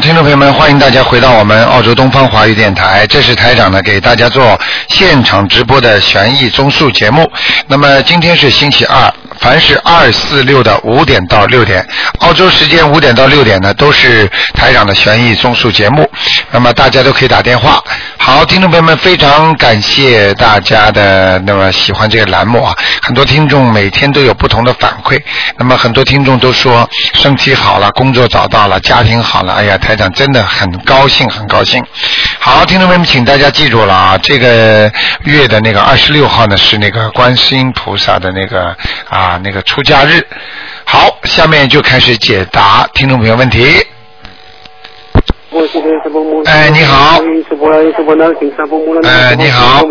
听众朋友们，欢迎大家回到我们澳洲东方华语电台，这是台长呢给大家做现场直播的悬疑综述节目。那么今天是星期二，凡是二四六的五点到六点，澳洲时间五点到六点呢都是台长的悬疑综述节目。那么大家都可以打电话。好，听众朋友们，非常感谢大家的那么喜欢这个栏目啊，很多听众每天都有不同的反馈。那么很多听众都说身体好了，工作找到了，家庭好了，哎呀，台长真的很高兴，很高兴。好，听众朋友们，请大家记住了啊，这个月的那个二十六号呢是那个观世音菩萨的那个啊那个出家日。好，下面就开始解答听众朋友问题。哎，你好。哎，你好。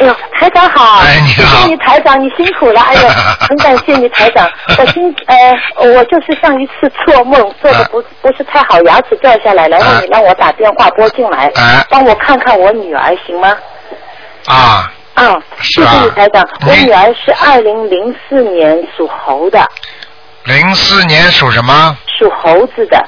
哎呦，台长好！哎，你好！谢谢你台长，你辛苦了。哎呦，很感谢你台长。我今呃，我就是上一次做梦做的不不是太好，牙齿掉下来了，然后你让我打电话拨进来，帮我看看我女儿行吗？啊。嗯，谢谢你台长。我女儿是二零零四年属猴的。零四年属什么？属猴子的。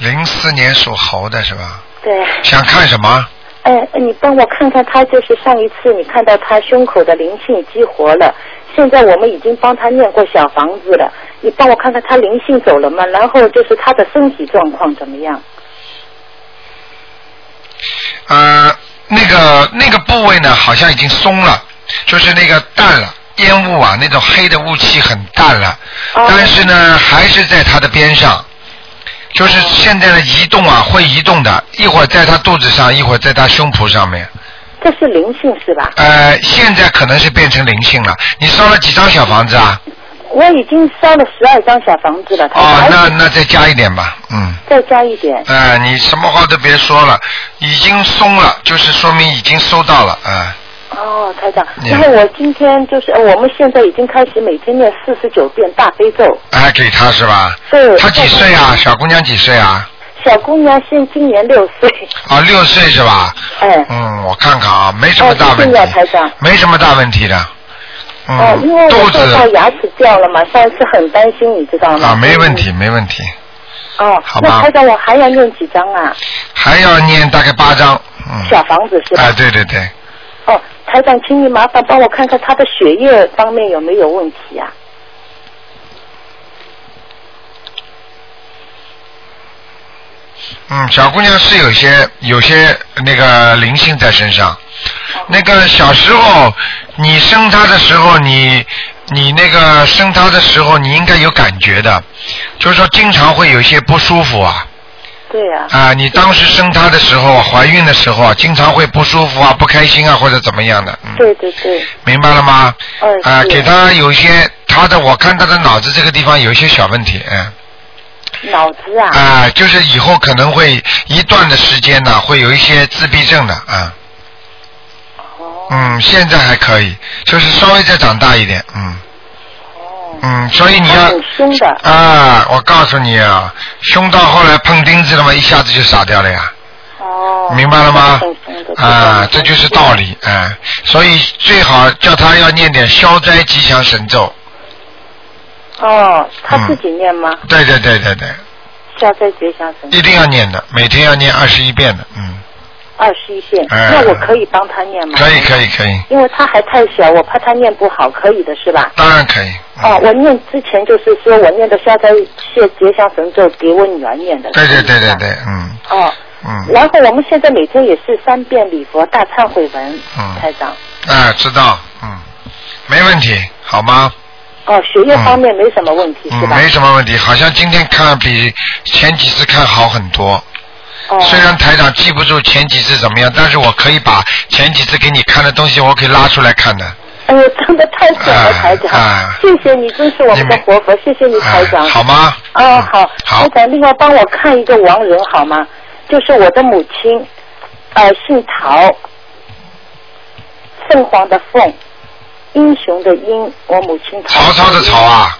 零四年属猴的是吧？对。想看什么？哎，你帮我看看，他就是上一次你看到他胸口的灵性激活了，现在我们已经帮他念过小房子了，你帮我看看他灵性走了吗？然后就是他的身体状况怎么样？呃，那个那个部位呢，好像已经松了，就是那个淡了，烟雾啊，那种黑的雾气很淡了，但是呢，还是在他的边上。就是现在的移动啊，会移动的，一会儿在他肚子上，一会儿在他胸脯上面。这是灵性是吧？呃，现在可能是变成灵性了。你烧了几张小房子啊？我已经烧了十二张小房子了。哦，那那再加一点吧，嗯。再加一点。哎，你什么话都别说了，已经松了，就是说明已经收到了，啊。哦，台长，然后我今天就是我们现在已经开始每天念四十九遍大悲咒。哎，给他是吧？对。他几岁啊？小姑娘几岁啊？小姑娘现今年六岁。啊，六岁是吧？哎。嗯，我看看啊，没什么大问题。哦，台长。没什么大问题的。哦，因为我做到牙齿掉了嘛，上次很担心，你知道吗？啊，没问题，没问题。哦。好吧。那台长，我还要念几张啊？还要念大概八张。嗯。小房子是吧？哎，对对对。哦。台长，请你麻烦帮我看看他的血液方面有没有问题呀？嗯，小姑娘是有些有些那个灵性在身上。那个小时候你生她的时候，你你那个生她的时候，你应该有感觉的，就是说经常会有一些不舒服啊。对呀。啊，你当时生他的时候，怀孕的时候啊，经常会不舒服啊，不开心啊，或者怎么样的。对对对。明白了吗？嗯。啊，给他有一些他的，我看他的脑子这个地方有一些小问题，嗯。脑子啊。啊，就是以后可能会一段的时间呢，会有一些自闭症的啊。哦。嗯，现在还可以，就是稍微再长大一点，嗯。嗯，所以你要凶的啊！我告诉你啊，凶到后来碰钉子了嘛，一下子就傻掉了呀。哦。明白了吗？啊，这就是道理啊，所以最好叫他要念点消灾吉祥神咒。哦，他自己念吗？对对对对对。消灾吉祥神。一定要念的，每天要念二十一遍的，嗯。二十一遍，那我可以帮他念吗？可以可以可以。因为他还太小，我怕他念不好，可以的是吧？当然可以。哦，我念之前就是说我念的消灾谢吉祥神咒给我女儿念的。对对对对对，嗯。哦。嗯。然后我们现在每天也是三遍礼佛大忏悔文，台长。啊，知道，嗯，没问题，好吗？哦，学业方面没什么问题，是吧？没什么问题，好像今天看比前几次看好很多。虽然台长记不住前几次怎么样，但是我可以把前几次给你看的东西，我可以拉出来看的。哎呦，真的太爽了，台长！谢谢你，真是我们的活佛，谢谢你，台长。好吗？啊，好。台长，另外帮我看一个亡人好吗？就是我的母亲，呃，姓陶，凤凰的凤，英雄的英，我母亲。曹操的曹啊。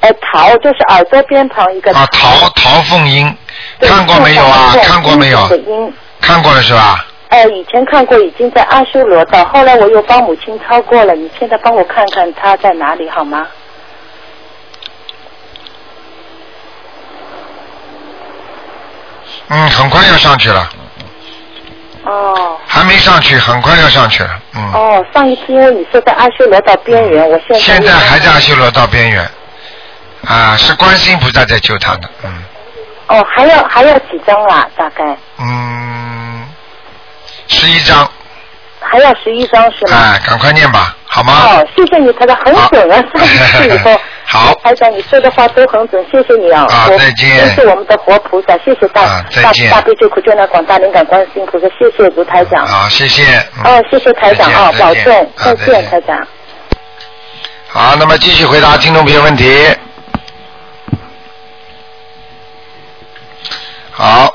呃，陶就是耳朵边旁一个。啊，陶陶凤英，看过没有啊？看过没有？看过了是吧？哎，以前看过，已经在阿修罗道，后来我又帮母亲超过了。你现在帮我看看他在哪里好吗？嗯，很快要上去了。哦。还没上去，很快要上去了。嗯。哦，上一天你说在阿修罗道边缘，我现在现在还在阿修罗道边缘，啊，是观音菩萨在救他的，嗯。哦，还要还要几张啦？大概嗯，十一张，还要十一张是吗？哎，赶快念吧，好吗？哦，谢谢你，台长很准啊！好 上一次以后，好台长你说的话都很准，谢谢你啊！啊再见真是我们的活菩萨，谢谢大、啊再大见大悲救苦救难广大灵感观世音菩萨，谢谢卢台长。好，谢谢。嗯哦，谢谢台长啊，保重，啊再见，台长。好，那么继续回答听众朋友问题。好，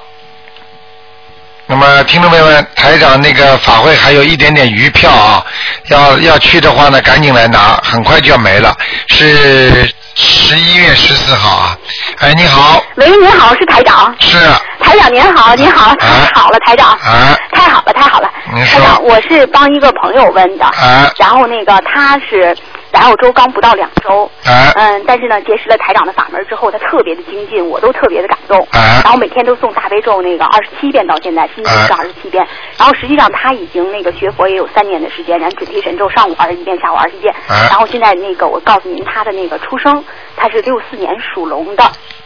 那么听众朋友们，台长那个法会还有一点点余票啊，要要去的话呢，赶紧来拿，很快就要没了，是十一月十四号啊。哎，你好，喂，你好，是台长。是。台长您好，您好，太好了，台长，啊。太好了，太好了。您说。台长，我是帮一个朋友问的，啊。然后那个他是来澳洲刚不到两周，啊嗯，但是呢，结识了台长的法门之后，他特别的精进，我都特别的感动。啊然后每天都诵大悲咒那个二十七遍到现在，心经是啊二十七遍。然后实际上他已经那个学佛也有三年的时间，然后准提神咒上午二十一遍，下午二十一遍。啊然后现在那个我告诉您他的那个出生，他是六四年属龙的，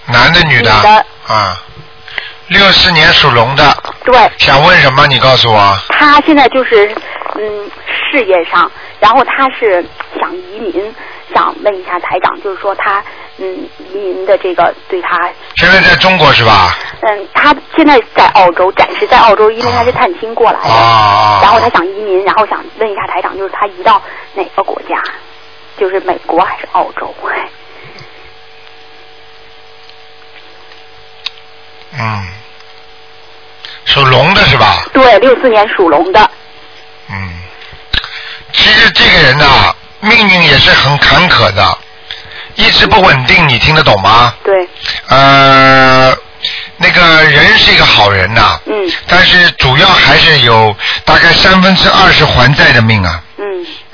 男的女的女的啊？六四年属龙的，对。想问什么？你告诉我。他现在就是嗯事业上，然后他是想移民，想问一下台长，就是说他嗯移民的这个对他现在在中国是吧？嗯他现在在澳洲，暂时在澳洲，因为他是探亲过来的，啊。然后他想移民，然后想问一下台长，就是他移到哪个国家？就是美国还是澳洲？嗯，属龙的是吧？对，六四年属龙的。嗯，其实这个人呐、命运也是很坎坷的，一直不稳定，你听得懂吗？对，呃，那个人是一个好人呐、嗯。但是主要还是有大概三分之二是还债的命啊，嗯，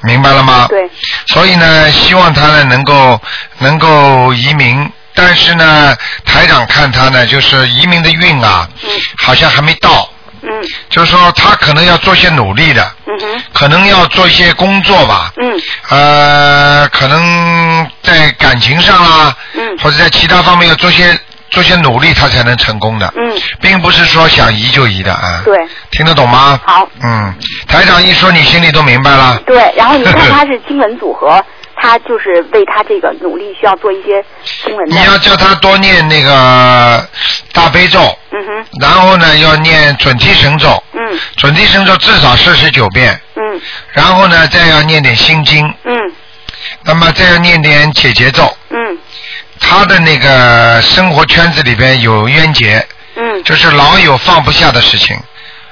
明白了吗？对，所以呢，希望他呢能够能够移民，但是呢，台长看他呢，就是移民的运啊，嗯。好像还没到，嗯。就是说他可能要做些努力的，嗯哼，可能要做一些工作吧，嗯。呃，可能在感情上啦，嗯。或者在其他方面要做些做些努力，他才能成功的，嗯，并不是说想移就移的啊，对。听得懂吗？好。嗯，台长一说你心里都明白了，对，然后你看他是 经文组合，他就是为他这个努力需要做一些经文的。你要叫他多念那个大悲咒，然后呢要念准提神咒，嗯。准提神咒至少四十九遍，嗯。然后呢再要念点心经，嗯。那么再要念点解结咒。嗯。他的那个生活圈子里边有冤结，嗯。就是老有放不下的事情，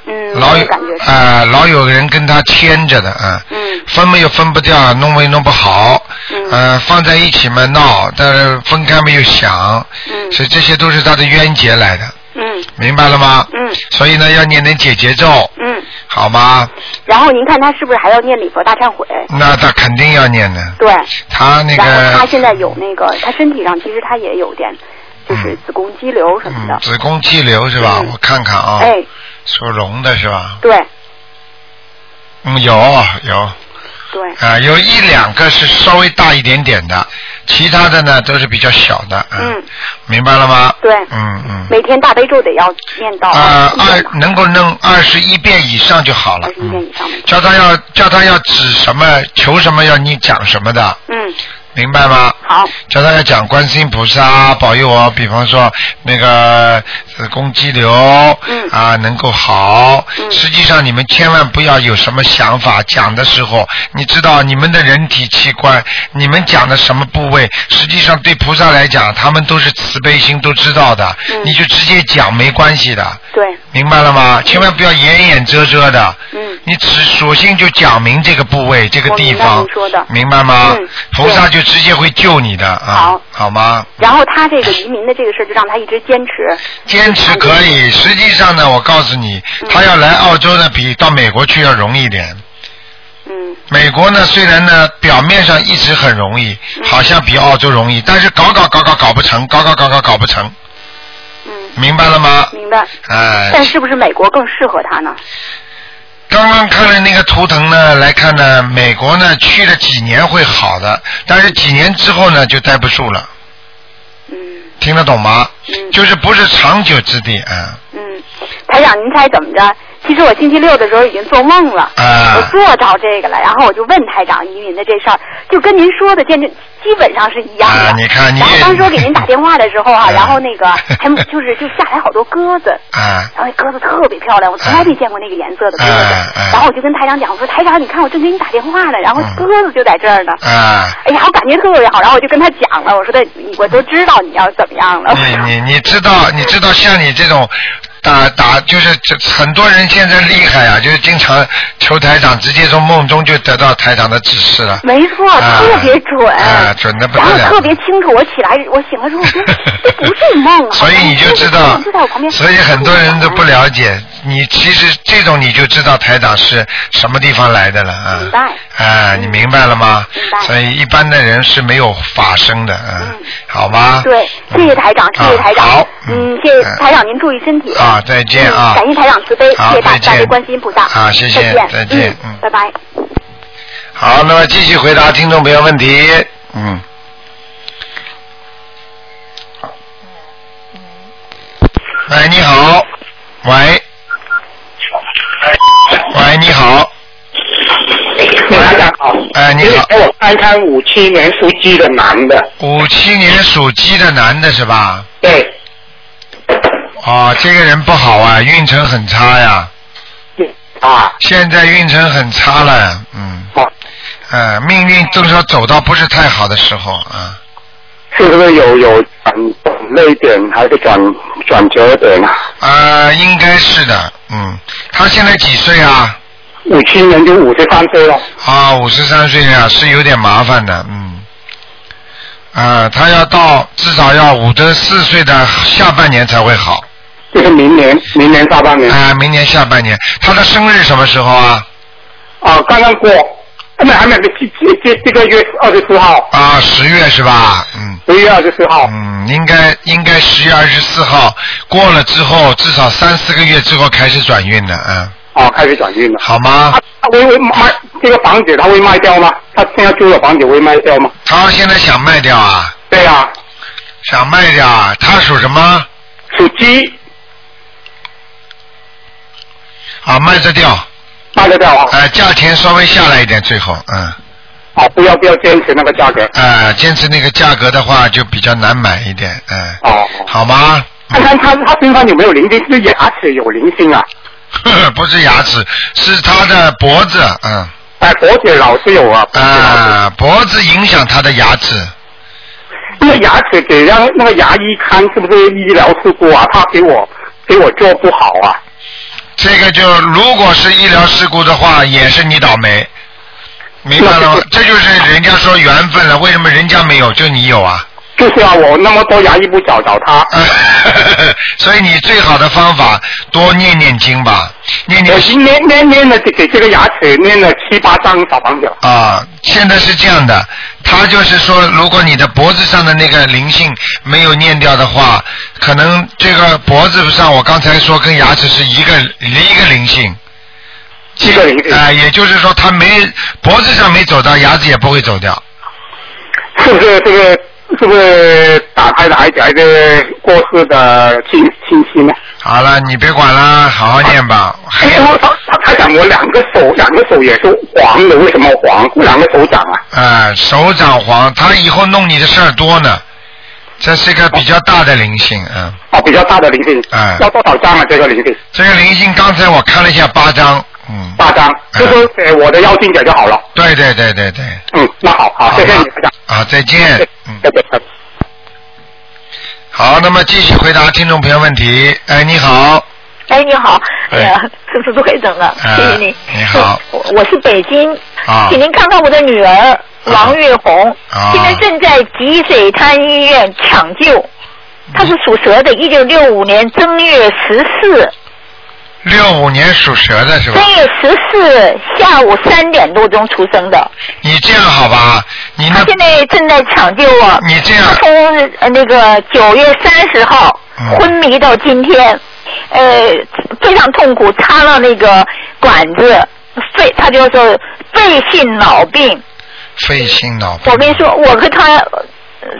嗯，老有。啊、老有人跟他牵着的啊。嗯。分没有分不掉，弄没弄不好，嗯。呃，放在一起嘛闹，但是分开没有想，嗯。所以这些都是他的冤结来的，嗯明白了吗？嗯所以呢，要念点解结咒，嗯，好吗？然后您看他是不是还要念礼佛大忏悔？那他肯定要念的，对，他那然后他现在有那个，他身体上其实他也有点，就是子宫肌瘤什么的。嗯子宫肌瘤是吧？嗯我看看啊，哎，属龙的是吧？对嗯，有有对，啊、有一两个是稍微大一点点的，其他的呢都是比较小的，嗯，明白了吗？对嗯嗯。每天大悲咒得要念到啊，二能够弄二十一遍以上就好了二。十一遍嗯以上的。叫他要叫他要指什么求什么要你讲什么的，嗯，明白吗？好，叫他要讲观世音菩萨保佑我，比方说那个子宫肌瘤，嗯。啊能够好。嗯。实际上你们千万不要有什么想法，讲的时候，你知道你们的人体器官，你们讲的什么部位，实际上对菩萨来讲，他们都是慈悲心都知道的，嗯。你就直接讲没关系的。对，明白了吗？千万不要掩掩遮遮的。嗯。你只索性就讲明这个部位、这个地我明白方明白吗？嗯菩萨就直接会救你的啊，好好吗？然后他这个移民的这个事儿，就让他一直坚持。坚持可以，实际上呢，我告诉你，嗯他要来澳洲呢，比到美国去要容易一点。嗯美国呢，虽然呢表面上一直很容易，嗯好像比澳洲容易，但是搞搞搞搞搞不成，搞搞搞搞搞不成，嗯明白了吗？明白。哎、但是不是美国更适合他呢？刚刚看了那个图腾呢，来看呢，美国呢去了几年会好的，但是几年之后呢就待不住了，嗯听得懂吗？嗯就是不是长久之地啊。嗯，台长，您猜怎么着？其实我星期六的时候已经做梦了，啊我做着这个了，然后我就问台长移民的这事儿，就跟您说的见证基本上是一样的。啊你看你也然后当时我给您 打电话的时候啊，啊然后那个还 就是就下来好多鸽子。啊然后那鸽子特别漂亮，我从来没见过那个颜色的鸽子。然后我就跟台长讲，我说台长，你看我正给你打电话呢，然后嗯鸽子就在这儿呢。啊！哎呀，我感觉特别好，然后我就跟他讲了，我说的我都知道你要怎么样了。你你你知道你知道像你这种打打就是这很多人现在厉害啊，就是经常求台长，直接从梦中就得到台长的指示了。没错，啊特别准，啊准的不得了然后特别清楚。我起来，我醒了之后，这不是梦啊，所以你就知道所以很多人都不了解你，其实这种你就知道台长是什么地方来的了啊。明白啊，你明白了吗？明白所以一般的人是没有法生的，嗯嗯，好吗？对，谢谢台长，谢谢台长。嗯，谢谢台长，您注意身体。啊，再见啊嗯！感谢台长慈悲，谢谢大再见大悲观世音菩萨。啊谢谢再见，嗯嗯，拜拜。好，那么继续回答听众朋友问题。嗯。喂，你好。喂。喂，你好。台长好，哎你好给我看看五七年属鸡的男的，五七年属鸡的男的是吧？对，哦，这个人不好啊，运程很差呀，啊，现在运程很差了，嗯，好，呃，命运都说走到不是太好的时候啊。是不是有有转转泪点还是转转折点啊？呃，应该是的，嗯，他现在几岁啊？五七年就五十三岁了，啊，五十三岁啊，是有点麻烦的，嗯，啊，他要到至少要五十四岁的下半年才会好，就是明年明年下半年。啊，明年下半年，他的生日什么时候啊？啊，刚刚过，还没还没这这这这个月二十四号，啊，十月是吧？嗯。十月二十四号，嗯，应该应该十月二十四号过了之后，至少三四个月之后开始转运的，嗯，啊，开始转运了。好吗他？他会会卖这个房子，他会卖掉吗？他现在租的房子会卖掉吗？他现在想卖掉啊，对呀、想卖掉啊，他属什么？属鸡，啊，卖得掉，卖得掉啊。呃，价钱稍微下来一点最后，嗯，啊，不要不要坚持那个价格。呃，坚持那个价格的话就比较难买一点，嗯，哦，好吗？看看他他身上有没有灵性，是牙齿有灵性啊？呵 呵不是牙齿，是他的脖子，嗯，哎，脖子老是有啊，啊，脖子影响他的牙齿，那个牙齿给让那个牙医看是不是医疗事故啊？他给我给我做不好啊。这个就如果是医疗事故的话，也是你倒霉，明白了吗？这就是人家说缘分了，为什么人家没有，就你有啊？就是啊，我那么多牙医不找找他，所以你最好的方法多念念经吧，念念我已经念念念了给给这个牙齿念了七八张小房子了。啊。现在是这样的，他就是说，如果你的脖子上的那个灵性没有念掉的话，可能这个脖子上我刚才说跟牙齿是一个一个灵性。一个灵性啊、也就是说，他没脖子上没走到，牙齿也不会走掉。是不是这个是不是打胎的孩子还是过世的亲亲戚呢？好了，你别管了，好好念吧。还哎，我他他他讲我两个手两个手也是黄的，为什么黄？两个手掌啊？啊、手掌黄，他以后弄你的事儿多呢。这是一个比较大的灵性，嗯，哦，比较大的灵性。哎要多少张啊？这个灵性这个灵性刚才我看了一下八张，嗯，八张，哎就是给我的邀请者就好了。对对对对对，嗯，那好好，谢谢你，台长。啊，再见，嗯，再见。好，那么继续回答听众朋友问题。哎，你好，哎，你好，哎哎呀，是不是会整了？哎谢谢你。你好我我是北京，啊请您看看我的女儿王月红，啊现在正在积水滩医院抢救。她是属蛇的，一九六五年正月十四，六五年属蛇的是吧？三月十四下午三点多钟出生的。你这样好吧？你那现在正在抢救啊。你这样她从呃那个九月三十号嗯昏迷到今天，呃，非常痛苦，插了那个管子，肺，他就说肺性脑病。肺性脑病。我跟你说，我和他呃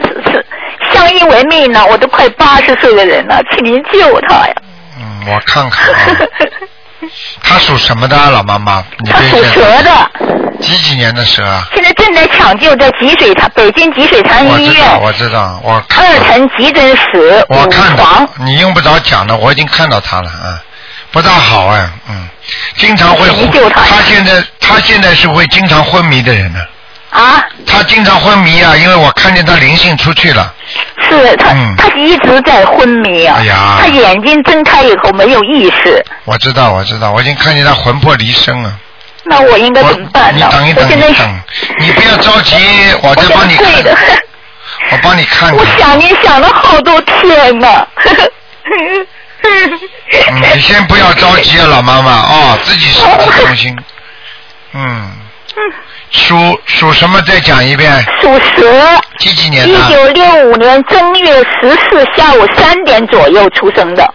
是是相依为命呢，我都快八十岁的人了，请您救他呀！嗯，我看看啊，他属什么的啊，老妈妈？你他属蛇的，几几年的蛇啊？现在正在抢救在积水潭北京积水潭医我知道，院我知道，我看二层急诊室五我看到，，你用不着讲了，我已经看到他了啊，不大好哎，嗯，经常会他他现在他现在是会经常昏迷的人呢，啊，他经常昏迷啊，因为我看见他灵性出去了，是他、嗯他一直在昏迷啊，哎呀他眼睛睁开以后没有意识，我知道我知道，我已经看见他魂魄离身了。那我应该怎么办呢？你等一等，你等，你不要着急，我再帮你看我帮你看我。想你想了好多天呢。嗯，你先不要着急啊，老妈妈哦，自己身体当心。嗯，属属什么？再讲一遍。属蛇，几几年的一的？九六五年正月十四下午三点左右出生的。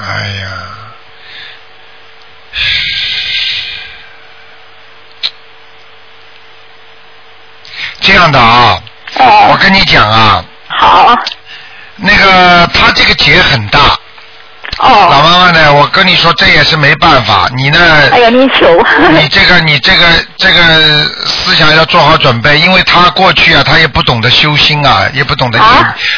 哎呀，这样的啊，我哦，跟你讲啊，好，那个他这个结很大，哦。老哦，妈妈呢，我跟你说这也是没办法，你呢？哎呀，你求，你这个你这个这个思想要做好准备，因为他过去啊，他也不懂得修心啊，也不懂得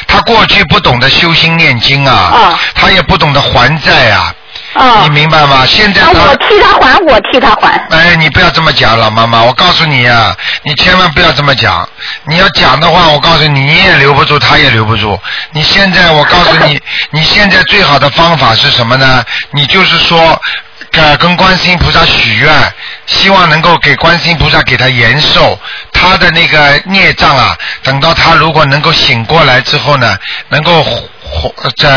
他过去不懂得修心念经啊，啊。他也不懂得还债啊，啊你，明白吗？现在啊，我替他还，我替他还。哎，你不要这么讲，老妈妈，我告诉你啊，你千万不要这么讲。你要讲的话，我告诉你，你也留不住，他也留不住。你现在，我告诉你，你现在最好的方法是什么呢？你就是说，呃，跟观世音菩萨许愿，希望能够给观世音菩萨给他延寿，他的那个孽障啊，等到他如果能够醒过来之后呢，能够。这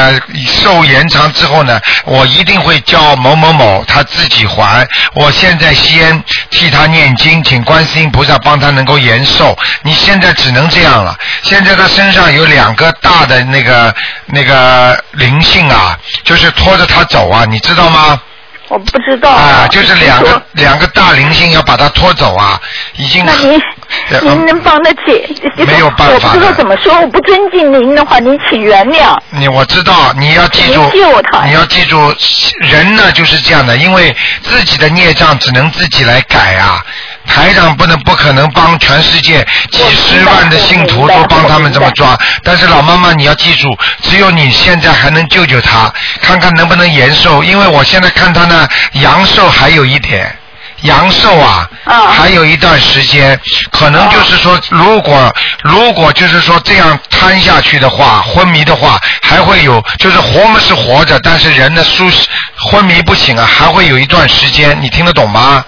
寿延长之后呢，我一定会叫某某某他自己还。我现在先替他念经，请观世音菩萨帮他能够延寿。你现在只能这样了。现在他身上有两个大的那个那个灵性啊，就是拖着他走啊，你知道吗？我不知道啊，就是两个两个大灵性要把他拖走啊，已经。那您能帮得起？没有办法我不知道怎么说，我不尊敬您的话，您请原谅。你我知道，你要记住您救他，你要记住，人呢就是这样的，因为自己的孽障只能自己来改啊。台长不能不可能帮全世界几十万的信徒都帮他们这么抓，但是老妈妈你要记住，只有你现在还能救救他，看看能不能延寿，因为我现在看他呢阳寿还有一点。阳寿啊，啊还有一段时间，可能就是说，如果如果就是说这样瘫下去的话，昏迷的话，还会有，就是活嘛是活着，但是人的苏昏迷不醒啊，还会有一段时间，你听得懂吗？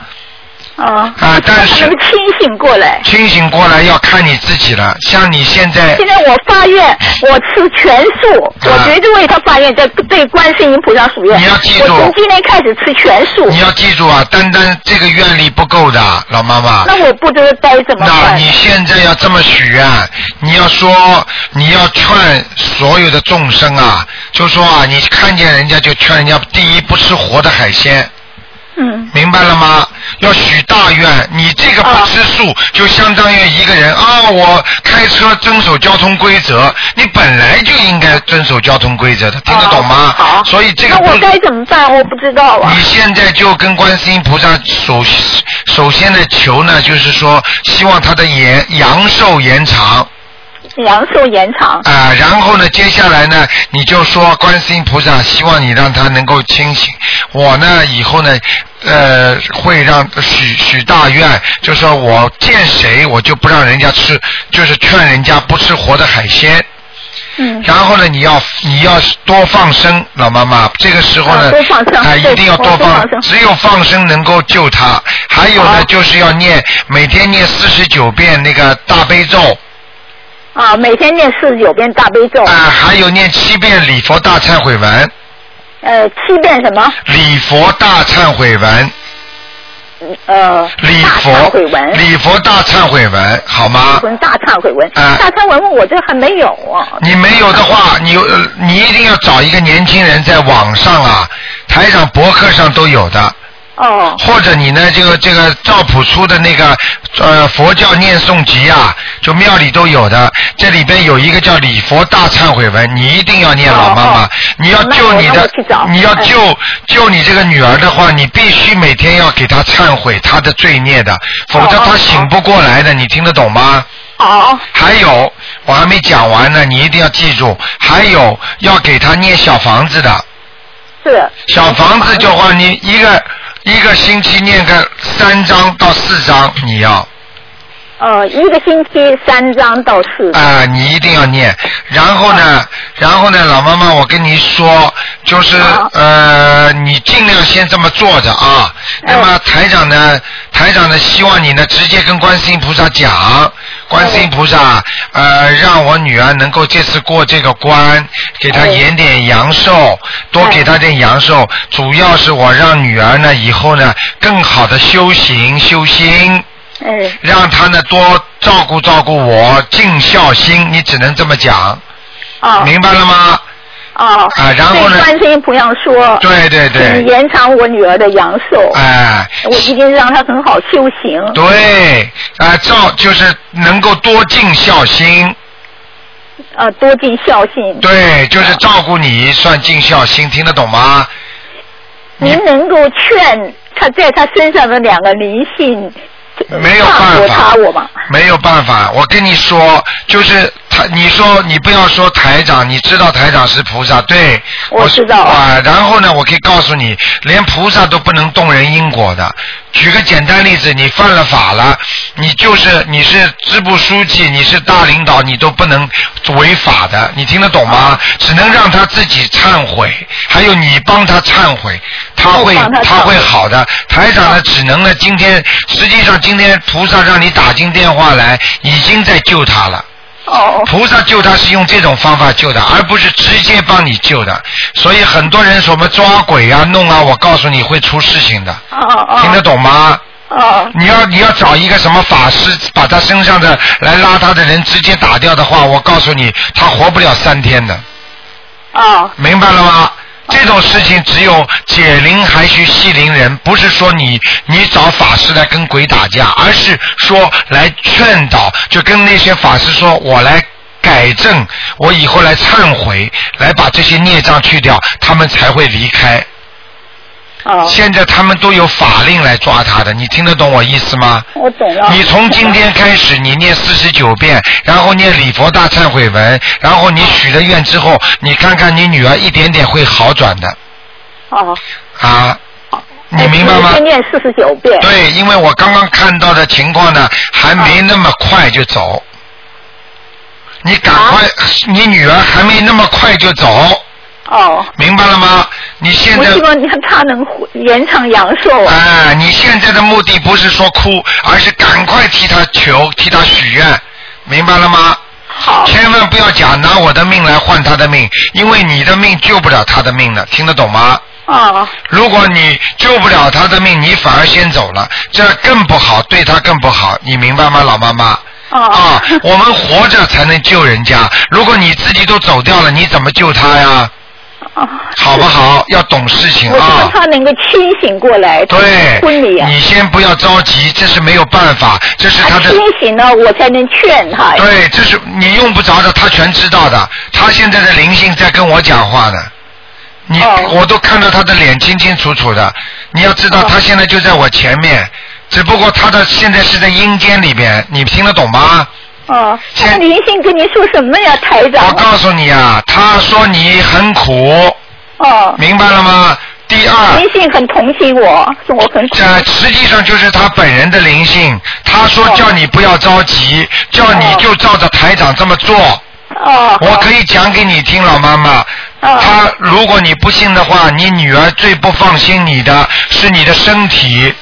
啊啊但是能清醒过来。清醒过来要看你自己了，像你现在现在我发愿，我吃全素，我绝对为他发愿，在对观世音菩萨许愿。啊你要记住我从今天开始吃全素。你要记住啊，单单这个愿力不够的，老妈妈。那我不知道该怎么那办。你现在要这么许愿，你要说，你要劝所有的众生啊，就说啊，你看见人家就劝人家，第一不吃活的海鲜，嗯明白了吗？要许大愿，你这个不吃素，就相当于一个人啊，我开车遵守交通规则，你本来就应该遵守交通规则的，听得懂吗？哦好。所以这个那我该怎么办？我不知道啊你。现在就跟观世音菩萨首首先的求呢，就是说希望他的延阳寿延长阳寿延长。啊、然后呢，接下来呢，你就说观世音菩萨希望你让他能够清醒。我呢，以后呢，呃，会让许许大愿，就说我见谁我就不让人家吃，就是劝人家不吃活的海鲜。嗯。然后呢，你要你要多放生，老妈妈，这个时候呢，啊多放生哎，一定要多放放，生只有放生能够救他。还有呢，就是要念每天念四十九遍那个大悲咒，啊，每天念四十九遍大悲咒，啊，还有念七遍礼佛大忏悔文，呃，七遍什么？礼佛大忏悔文，呃礼佛忏悔文，礼佛大忏悔文，好吗？大忏悔文，啊大忏悔文我这还没有啊。你没有的话，你呃你一定要找一个年轻人在网上啊，台长博客上都有的。哦或者你呢，这个这个赵朴初的那个呃佛教念诵集啊，就庙里都有的。这里边有一个叫礼佛大忏悔文，你一定要念，哦老妈妈哦，你要救你的你要嗯救救你这个女儿的话，你必须每天要给她忏悔她的罪孽的，否则哦她醒不过来的，你听得懂吗？哦还有，我还没讲完呢，你一定要记住，还有要给她念小房子的。是。小房子就话你一个一个星期念个三章到四章，你要。呃一个星期三章到四张。啊、你一定要念。然后呢，然后呢，老妈妈，我跟你说，就是好呃，你尽量先这么坐着啊。那么台长呢，台长呢，希望你呢直接跟观世音菩萨讲，观世音菩萨，呃，让我女儿能够这次过这个关，给她哎延点阳寿，多给他点阳寿。主要是我让女儿呢以后呢更好的修行修心。哎让他呢多照顾照顾我，尽孝心，你只能这么讲，哦明白了吗？哦。啊然后呢对观世音菩萨说。对对对请延长我女儿的阳寿。哎，我一定让她很好修行。对，啊，照就是能够多尽孝心，呃，多尽孝心。对，就是照顾你算尽孝心，听得懂吗？您能够劝他在他身上的两个灵性。呃没有办法。没有办法，我跟你说，就是台，你说你不要说台长，你知道台长是菩萨，对，我知道啊。然后呢，我可以告诉你，连菩萨都不能动人因果的。举个简单例子，你犯了法了，你就是你是支部书记，你是大领导，你都不能违法的，你听得懂吗？只能让他自己忏悔，还有你帮他忏悔，他会他他会好的。台长呢，只能呢，今天实际上今天菩萨让你打进电话来，已经在救他了。哦菩萨救他是用这种方法救的，而不是直接帮你救的。所以很多人什么抓鬼啊、弄啊，我告诉你会出事情的，哦哦。听得懂吗？哦你要你要找一个什么法师，把他身上的来拉他的人直接打掉的话，我告诉你，他活不了三天的，哦明白了吗？这种事情只有解铃还须系铃人，不是说你你找法师来跟鬼打架，而是说来劝导，就跟那些法师说，我来改正，我以后来忏悔，来把这些孽障去掉，他们才会离开。哦，现在他们都有法令来抓他的，你听得懂我意思吗？我懂了。你从今天开始，你念四十九遍，然后念礼佛大忏悔文，然后你许了愿之后，你看看你女儿一点点会好转的哦。啊，你明白吗先？念四十九遍。对，因为我刚刚看到的情况呢，还没那么快就走。你赶快，你女儿还没那么快就走，哦。明白了吗？你现在我希望你看她能活延长阳寿啊。哎，你现在的目的不是说哭，而是赶快替他求，替他许愿，明白了吗？好。千万不要讲拿我的命来换他的命，因为你的命救不了他的命的，听得懂吗？哦如果你救不了他的命，你反而先走了，这更不好，对他更不好，你明白吗，老妈妈？哦。啊，我们活着才能救人家，如果你自己都走掉了，你怎么救他呀？哦。好不好？要懂事情我希啊望。他能够清醒过来。对婚礼，啊。你先不要着急，这是没有办法，这是他的她清醒了，我才能劝他。对，这是你用不着的，他全知道的。他现在的灵性在跟我讲话呢，你、哦我都看到他的脸清清楚楚的。你要知道，哦他现在就在我前面，只不过他的现在是在阴间里边，你听得懂吗？哦。先那灵性跟你说什么呀，台长？我告诉你啊，他说你很苦，哦。明白了吗？第二，灵性很同情我，说我很苦。这实际上就是他本人的灵性。他说叫你不要着急，叫你就照着台长这么做。哦。我可以讲给你听，老妈妈。哦他，如果你不信的话，你女儿最不放心你的是你的身体。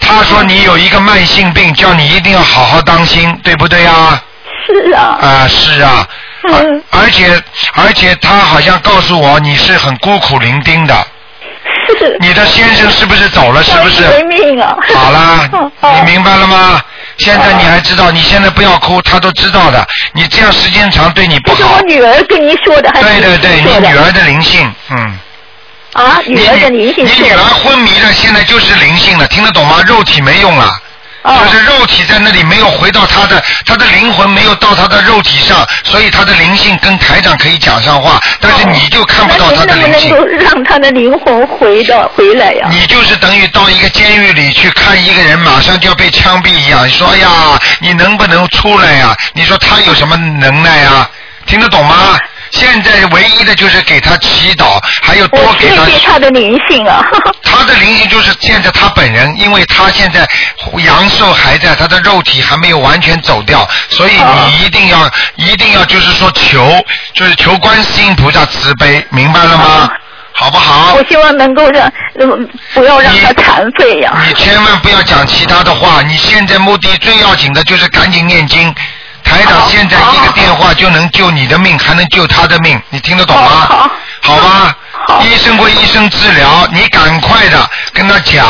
他说你有一个慢性病，叫你一定要好好当心，对不对啊？是啊。啊，是啊。嗯而而且而且他好像告诉我你是很孤苦伶仃的。是你的先生是不是走了？是不是？没命啊！好啦 哦，你明白了吗？现在你还知道，你现在不要哭，他都知道的。你这样时间长对你不好是我。女儿跟你说的，还是对对对，你女儿的灵性，嗯。啊，女儿的灵性你你女儿昏迷了，现在就是灵性了，听得懂吗？肉体没用了。哦就是肉体在那里没有回到他的，他的灵魂没有到他的肉体上，所以他的灵性跟台长可以讲上话，但是你就看不到他的灵性。那能不能够让他的灵魂回到回来呀？你就是等于到一个监狱里去看一个人马上就要被枪毙一样，你说哎呀，你能不能出来呀？你说他有什么能耐啊？听得懂吗？现在唯一的就是给他祈祷，还有多给他。谢她的灵性啊！他的灵性就是现在他本人，因为他现在阳寿还在，他的肉体还没有完全走掉，所以你一定要、一定要就是说求，就是求观世音菩萨慈悲，明白了吗？好不好我？希望能够让，嗯不要让他残废呀。你千万不要讲其他的话，你现在目的最要紧的就是赶紧念经。台长现在一个电话就能救你的命，还能救他的命，你听得懂吗？好好吧好，医生归医生治疗，你赶快的跟他讲。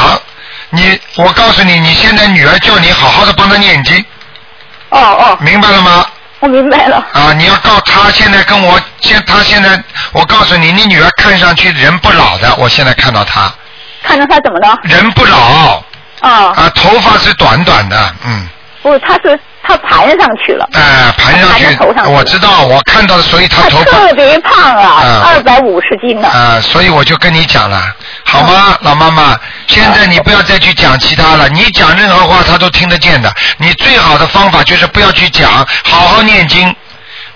你，我告诉你，你现在女儿叫你好好的帮她念经，哦哦，明白了吗？我明白了。啊，你要告她现在跟我现，她现在，我告诉你，你女儿看上去人不老的，我现在看到她看到她怎么了？人不老啊，啊，头发是短短的，嗯。不，她是她盘上去了。哎，盘上去盘头上，去我知道，我看到的，所以他头发特别胖啊，啊二百五十斤呢。啊，所以我就跟你讲了，好吗，老妈妈？现在你不要再去讲其他了，你讲任何话他都听得见的。你最好的方法就是不要去讲，好好念经，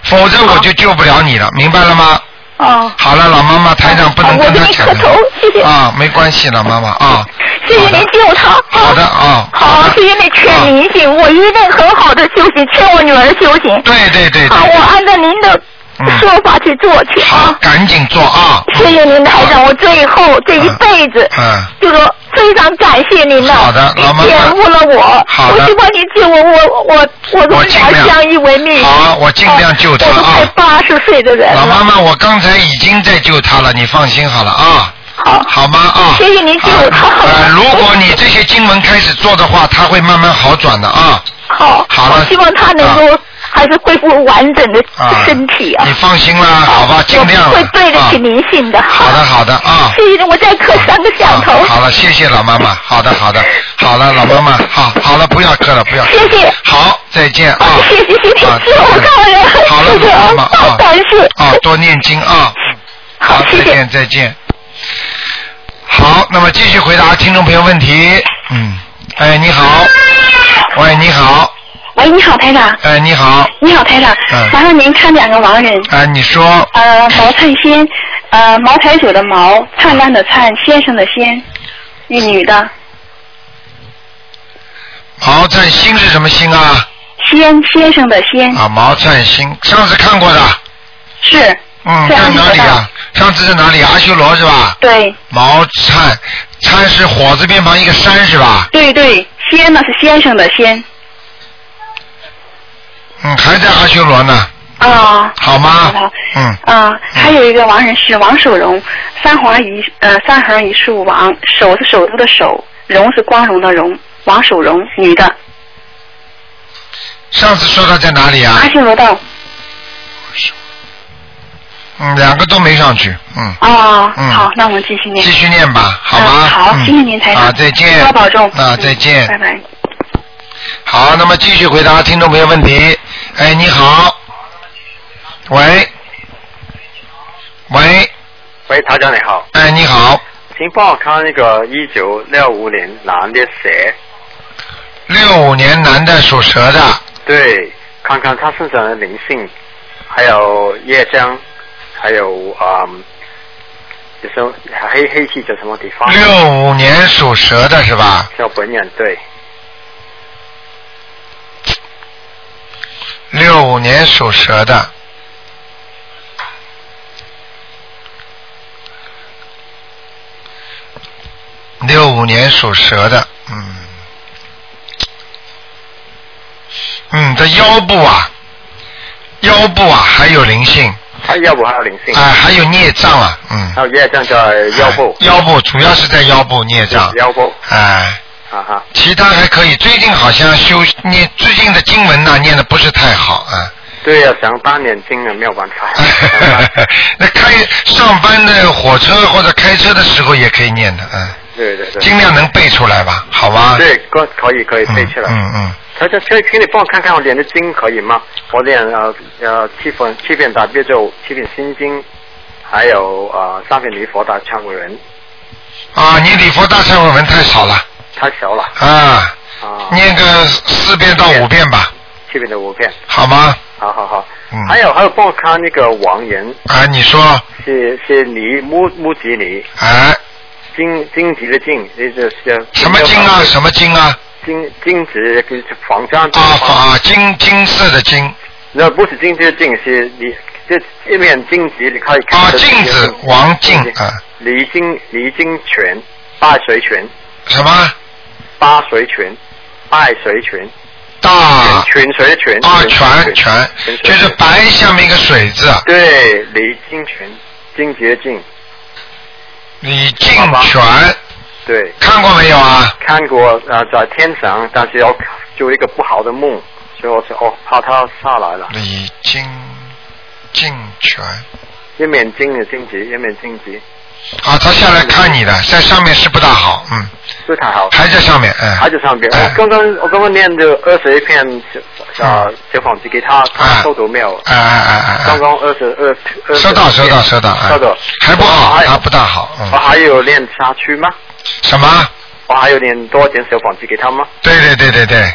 否则我就救不了你了，明白了吗？哦，好了，老妈妈，台长不能我跟他讲给你磕头，谢谢。啊，没关系，老妈妈啊。谢谢您救他。好的啊好谢谢您劝迷信，我一定很好的修行，劝我女儿修行。对对对好，我，按照您的嗯说法去做去好啊，。赶紧做啊。谢谢您，台长，我最后这一辈子，嗯就说非常感谢您了，好的老妈妈你点悟了我，好的我希望您救我，我我我我们俩尽量相依为命。好我尽量救她我都快啊八十岁的人了。老妈妈，我刚才已经在救他了，你放心好了啊。好，好吗？啊，谢谢您救他啊呃，如果你这些经文开始做的话，他会慢慢好转的啊。好，好了我希望他能够还是恢复完整的啊，身体啊。你放心啦，好吧，尽量会对得起啊您信的。好的，好的啊。谢谢，我再磕三个响头。啊好了，谢谢老妈妈。好的，好的，好了，老妈妈，好，好了，不要磕了，不要。谢谢。好，再见啊。谢谢谢谢，啊是我大人，好了，谢谢老妈妈啊，多念经啊。好，谢谢。再见，再见。好，那么继续回答听众朋友问题。嗯，哎，你好，喂，你好，喂，你好，台长。哎，你好，你好，台长。嗯麻烦您看两个亡人。哎，你说，呃，毛灿先，呃，茅台酒的毛，灿烂的灿，先生的先，一女的，毛灿星是什么星啊？先先生的先，啊，毛灿星，上次看过的，是。嗯，在哪里啊？上次在哪里？阿修罗是吧？对毛灿，灿是火字边旁一个山是吧？对对，先呢是先生的先。嗯，还在阿修罗呢，啊。好吗好？嗯，啊，还有一个亡人是王守荣，三横一呃三横一竖王，守是首都的守，荣是光荣的荣，王守荣，女的，上次说他在哪里啊阿？修罗道。嗯，两个都没上去，嗯，哦，嗯好，那我们继续念继。续念吧，好吗？嗯好嗯谢谢您台长啊，再见。多保重啊，再见。拜拜。好，那么继续回答听众朋友问题。哎，你好。喂。喂，喂，台长你好，哎，你好，请帮我看那个一九六五年男的蛇，六五年男的属蛇的，对，看看他身上的灵性，还有业障，还有嗯，有时候黑黑气在什么地方？六五年属蛇的是吧？叫本人对，六五年属蛇的。六五年属蛇的，嗯，嗯，这腰部啊，腰部啊还有灵性，还腰部还有灵性，啊，还有孽障啊，嗯，还有孽障在腰部，腰部主要是在腰部孽障，腰部，哎，啊哈，其他还可以。最近好像修念最近的经文呢，念的不是太好啊。对呀、想当年经了没有办法。那开上班的火车或者开车的时候也可以念的，嗯，对对对。尽量能背出来吧，好吧？对，可可以可以背起来。嗯嗯。他就可以，请你帮我看看我念的经可以吗？我念呃呃七分七遍大悲咒，七遍心经，还有呃三遍礼佛大忏悔文，啊，你礼佛大忏悔文太少了太小了。啊，啊。念个四遍到五遍吧，七遍到五遍。好吗？好好好。嗯。还有还有，帮我看那个王人。啊，你说。是是泥木木吉尼。哎。荆荆棘的荆，那就是。什么金啊？什么金啊？金金子就是房啊啊，金金色的金。那不是金子的金，是你这一面金子，你可以看。啊，镜子王静啊。李金李金泉，大水泉。什么？八水泉，拜水泉。大。群水的泉。啊，泉泉，就是白下面一个水字。对，李金泉，金洁净。李金泉。对。看过没有啊？看过，呃，在天上，但是要做一个不好的梦，所以我说哦，怕他下来了。李金金泉。一面金的荆棘，一面荆棘。啊，他下来看你的，在上面是不大好，嗯。不太好。还在上面，嗯。还在上面。我刚刚我刚刚念的二十一篇小啊小房子给他，他收到没有？哎哎哎哎。刚刚二十二二。收到收到收到。收到。还不好，还不大好。我还有练下去吗？什么？我还有念多点小房子给他吗？对对对对对。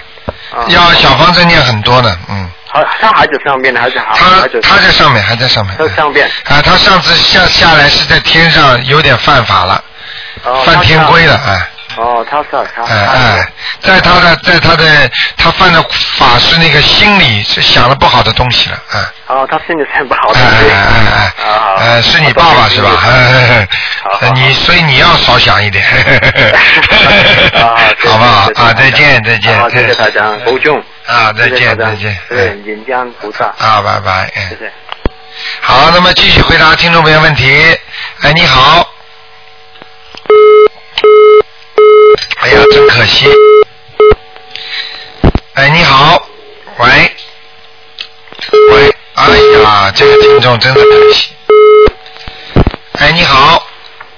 要小房子念很多的，嗯。他他还在上面呢，还是他他在上面，还在上面。在上面。啊，他上次下下来是在天上，有点犯法了，犯天规了，哎。哦，他是他。哎哎，在他的在他的他犯的法是那个心里是想了不好的东西了，哎。哦，他心里想不好的。哎哎哎哎。啊。呃，是你爸爸是吧？你所以你要少想一点。好不好？啊，再见再见。好谢谢大家，保重。啊，再见再见。对，引江菩萨。啊，拜拜。谢谢。好，那么继续回答听众朋友问题。哎，你好。哎呀，真可惜。哎，你好，喂，喂，哎呀，这个听众真的可惜。哎，你好，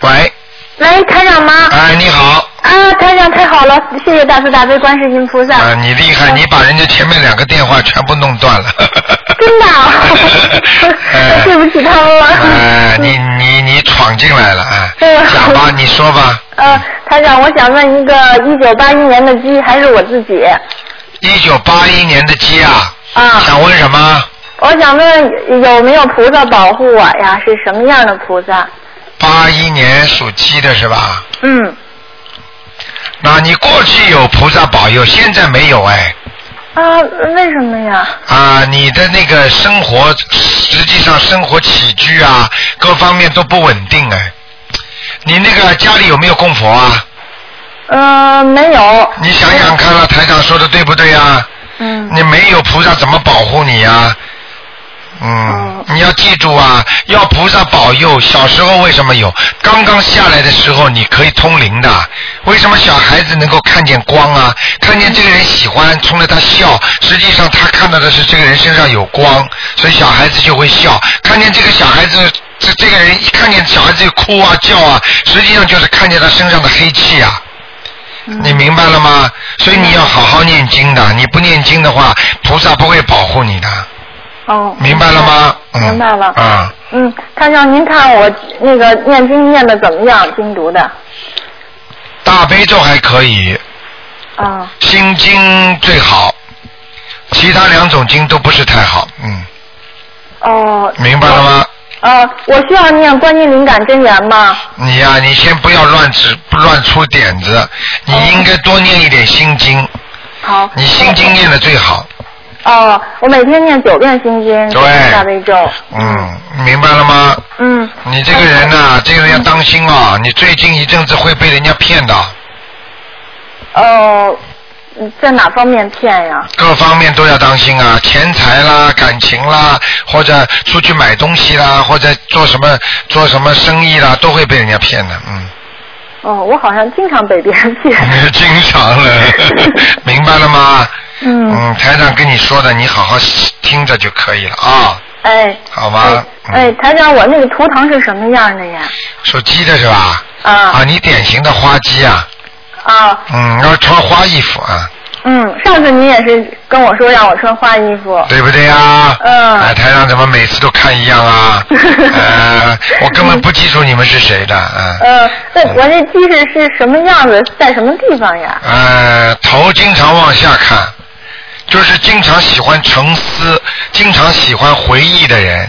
喂。喂，台长吗？哎，你好。啊，台长太好了，谢谢大慈大悲观世音菩萨。啊，你厉害，你把人家前面两个电话全部弄断了。真的、啊？对不起他们了。哎，你你你闯进来了啊！讲吧，你说吧。呃，台长，我想问一个一九八一年的鸡，还是我自己？一九八一年的鸡啊。啊。想问什么？我想问有没有菩萨保护我呀？是什么样的菩萨？八一年属鸡的是吧？嗯。那你过去有菩萨保佑，现在没有哎。啊，为什么呀？啊，你的那个生活，实际上生活起居啊，各方面都不稳定哎。你那个家里有没有供佛啊？呃，没有。你想想看了，台长说的对不对呀？嗯。你没有菩萨怎么保护你呀？嗯，你要记住啊，要菩萨保佑。小时候为什么有？刚刚下来的时候你可以通灵的。为什么小孩子能够看见光啊？看见这个人喜欢，冲着他笑，实际上他看到的是这个人身上有光，所以小孩子就会笑。看见这个小孩子，这这个人一看见小孩子就哭啊叫啊，实际上就是看见他身上的黑气啊。你明白了吗？所以你要好好念经的，你不念经的话，菩萨不会保护你的。哦，明白了吗？明白了。啊。嗯，他让您看我那个念经念的怎么样？经读的。大悲咒还可以。啊。心经最好，其他两种经都不是太好，嗯。哦。明白了吗？呃，我需要念观音灵感真言吗？你呀、你先不要乱指乱出点子，你应该多念一点心经。好。你心经念的最好，哦，我每天念九遍心经，对大悲咒。嗯，明白了吗？嗯。你这个人呐、这个人要当心啊！你最近一阵子会被人家骗的。哦，嗯在哪方面骗呀？各方面都要当心啊，钱财啦、感情啦，或者出去买东西啦，或者做什么做什么生意啦，都会被人家骗的，嗯，哦，我好像经常被别人骗。经常了，明白了吗？嗯。嗯，台长跟你说的，你好好听着就可以了啊，哎。好吗？哎，台长，我那个图腾是什么样的呀？属鸡的是吧？啊。啊，你典型的花鸡啊，啊，嗯，要穿花衣服啊，嗯，上次你也是跟我说让我穿花衣服。对不对呀？嗯哎，台长怎么每次都看一样啊？呃，我根本不记住你们是谁的，嗯。呃，那我这鸡是是什么样子，在什么地方呀？呃，头经常往下看，就是经常喜欢沉思，经常喜欢回忆的人，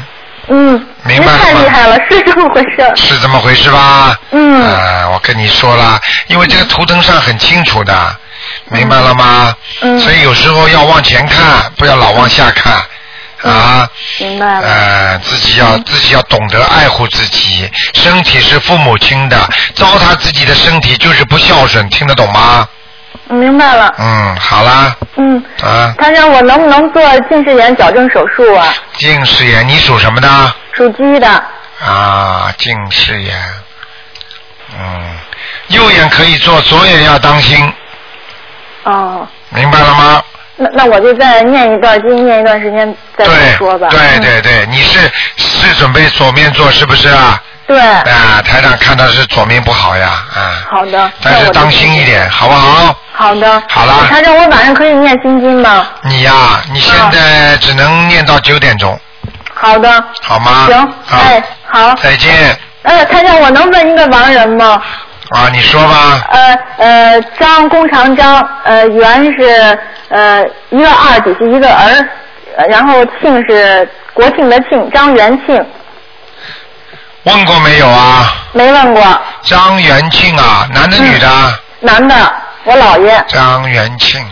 嗯，明白了吗太厉害了，是这么回事。是这么回事吧？嗯呃，我跟你说了，因为这个图腾上很清楚的，明白了吗？嗯所以有时候要往前看，不要老往下看。啊，明白了。呃，自己要自己要懂得爱护自己，身体是父母亲的，糟蹋自己的身体就是不孝顺，听得懂吗？明白了。嗯，好啦，嗯，啊，他让，我能不能做近视眼矫正手术啊？近视眼，你属什么的？属鸡的。啊，近视眼，嗯，右眼可以做，左眼要当心，哦，明白了吗？那那我就再念一段经，念一段时间再说吧。对嗯对对，你是是准备左面做是不是啊？对。啊，台长看到是左面不好呀，啊，好的。但是当心一点，好不好？好的。好了台长，我晚上可以念心经吗？你呀、你现在只能念到九点钟，好的。好吗？行，哎，好。再见呃，台长，我能问一个亡人吗？啊，你说吧。呃呃，张弓长张，呃，元是呃一个二底下一个儿，呃然后庆是国庆的庆，张元庆，问过没有啊？没问过，张元庆啊，男的女的？男的，我姥爷。张元庆。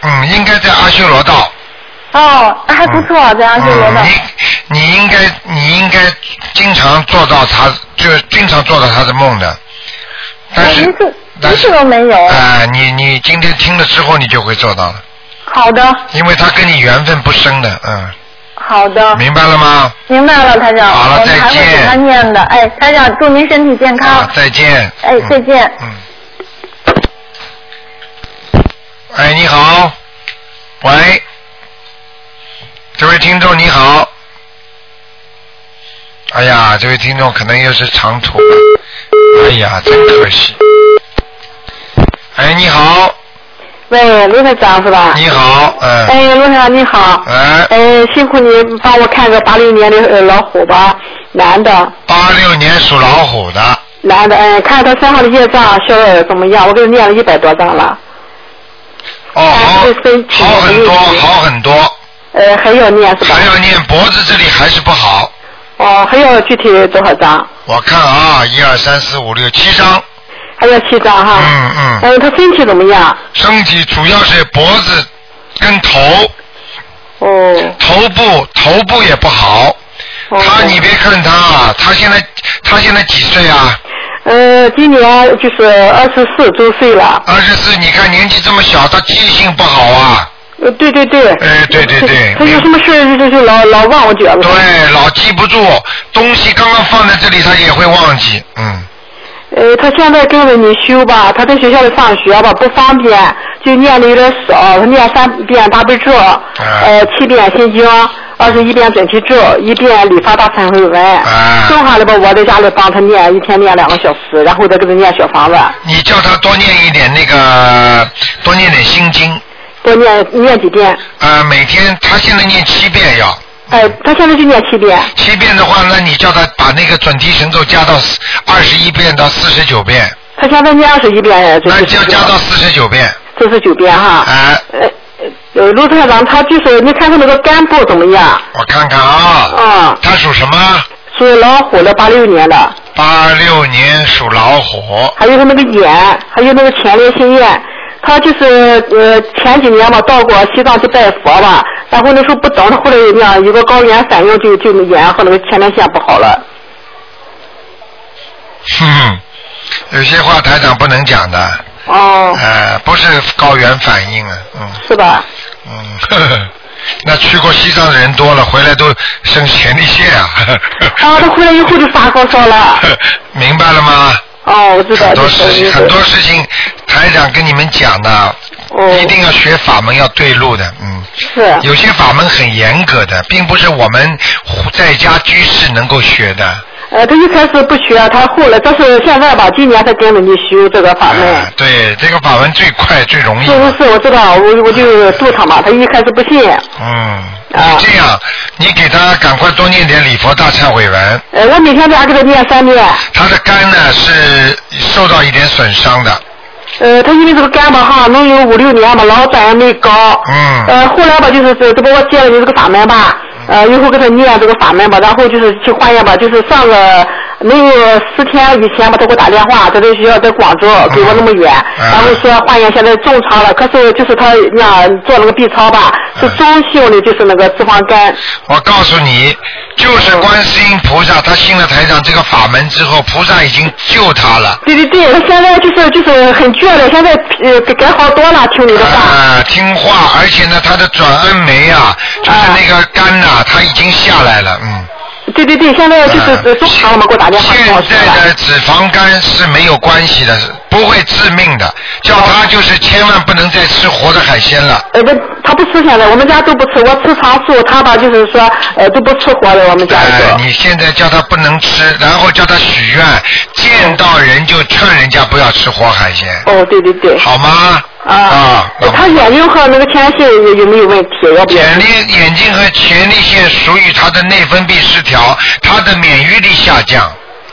嗯，应该在阿修罗道。哦，那还不错，在阿修罗道。嗯你你应该你应该经常做到他，就经常做到他的梦的。但是一次一次都没有。啊、你你今天听了之后，你就会做到了，好的，因为他跟你缘分不深的，嗯，好的，明白了吗？明白了，台长。好了我们还会再见给他念的。哎，台长，祝您身体健康。啊，再见。哎，再见。嗯。哎，你好，喂，这位听众你好。哎呀，这位听众可能又是长途了，哎呀，真可惜。哎，你好，喂，卢台长是吧？你好，哎，哎，卢台长你好。哎，哎，辛苦你帮我看个八六年的呃老虎吧，男的。八六年属老虎的，男的，哎，看他身上的业障消的怎么样？我给他念了一百多张了。哦，好，好很多，好很多，呃，还要念是吧？还要念脖子这里还是不好。哦，还要具体多少张？我看啊，一二三四五六七张。还要七张哈。嗯嗯。嗯，他身体怎么样？身体主要是脖子跟头。哦。头部头部也不好。哦他你别看他啊，他现在他现在几岁啊？呃，今年就是二十四周岁了。二十四，你看年纪这么小，他记性不好啊。呃，对对对。哎，对对对。他有什么事儿就就老老忘我觉得。对，老记不住东西，刚刚放在这里，他也会忘记，嗯。呃，他现在跟着你修吧，他在学校里上学吧，不方便，就念的有点少。他念三遍大悲咒，呃，七遍心经，二十一遍准提咒，一遍礼发大忏悔文。剩下的吧，我在家里帮他念，一天念两个小时，然后再给他念小房子，你叫他多念一点那个，多念点心经。多念念几遍。呃，每天他现在念七遍要。呃，他现在就念七遍。七遍的话，那你叫他把那个准提神咒加到二十一遍到四十九遍。他现在念二十一遍，那就要加到四十九遍。四十九遍哈。哎。呃呃，卢太长，他就是你看他那个肝部怎么样？我看看啊。啊。他属什么？属老虎的，八六年的。八六年属老虎。还有他那个眼，还有那个前列腺炎。他就是呃前几年吧到过西藏去拜佛吧，然后那时候不懂，后来那样有个高原反应就就眼和那个前列腺不好了。哼，有些话台长不能讲的。哦。呃，不是高原反应啊，嗯。是吧？嗯，呵呵那去过西藏的人多了，回来都生前列腺啊。啊，他回来以后就发高烧了。明白了吗？哦，我知道。很多事情，很多事情，台长跟你们讲的，一定要学法门，要对路的，嗯。是。有些法门很严格的，并不是我们在家居士能够学的。呃，他一开始不学，他后来，但是现在吧，今年才跟着你修这个法门。啊对，这个法门最快最容易是。是是，我知道，我我就度他嘛，他一开始不信。嗯，你这样，你给他赶快多念点礼佛大忏悔文。呃，我每天都要给他念三遍。他的肝呢是受到一点损伤的。呃，他因为这个肝吧哈，能有五六年吧，老转也没高。嗯。呃，后来吧，就是这这不我接了你这个法门吧，呃，以后给他念这个法门吧，然后就是去化验吧，就是上了没有十天以前吧，他给我打电话，在这学校在广州，给我那么远，然后说化验现在正常了，可是就是他那做那个 B 超吧，是中性的，就是那个脂肪肝。我告诉你，就是观世音菩萨，他信了台长这个法门之后，菩萨已经救他了。对对对，他现在就是就是很倔的，现在呃改改好多了，听你的话。啊，听话，而且呢，他的转氨酶啊，就是那个肝呐、他已经下来了，嗯。对对对，现在就是呃中常了嘛，给我打电话现在的脂肪肝是没有关系的，不会致命的。叫他就是千万不能再吃活的海鲜了。呃不，他不吃现在，我们家都不吃，我吃长素，他吧就是说呃都不吃活的，我们家哎，头。你现在叫他不能吃，然后叫他许愿，见到人就劝人家不要吃活海鲜。哦，对对对。好吗？啊。他眼睛和那个前列腺有有没有问题？要不要？眼睛眼睛和前列腺属于他的内分泌失调，他的免疫力下降。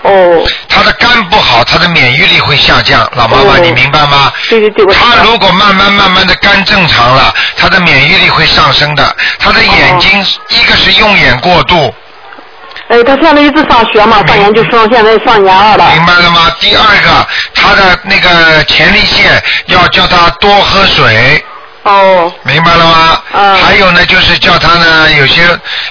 哦。他的肝不好，他的免疫力会下降，老妈妈、你明白吗？对对对，他如果慢慢慢慢的肝正常了，他的免疫力会上升的。他的眼睛、一个是用眼过度，呃，他现在一直上学嘛，上研究生，现在上研二了。明白了吗？第二个，他的那个前列腺要叫他多喝水。哦。明白了吗？嗯。还有呢，就是叫他呢，有些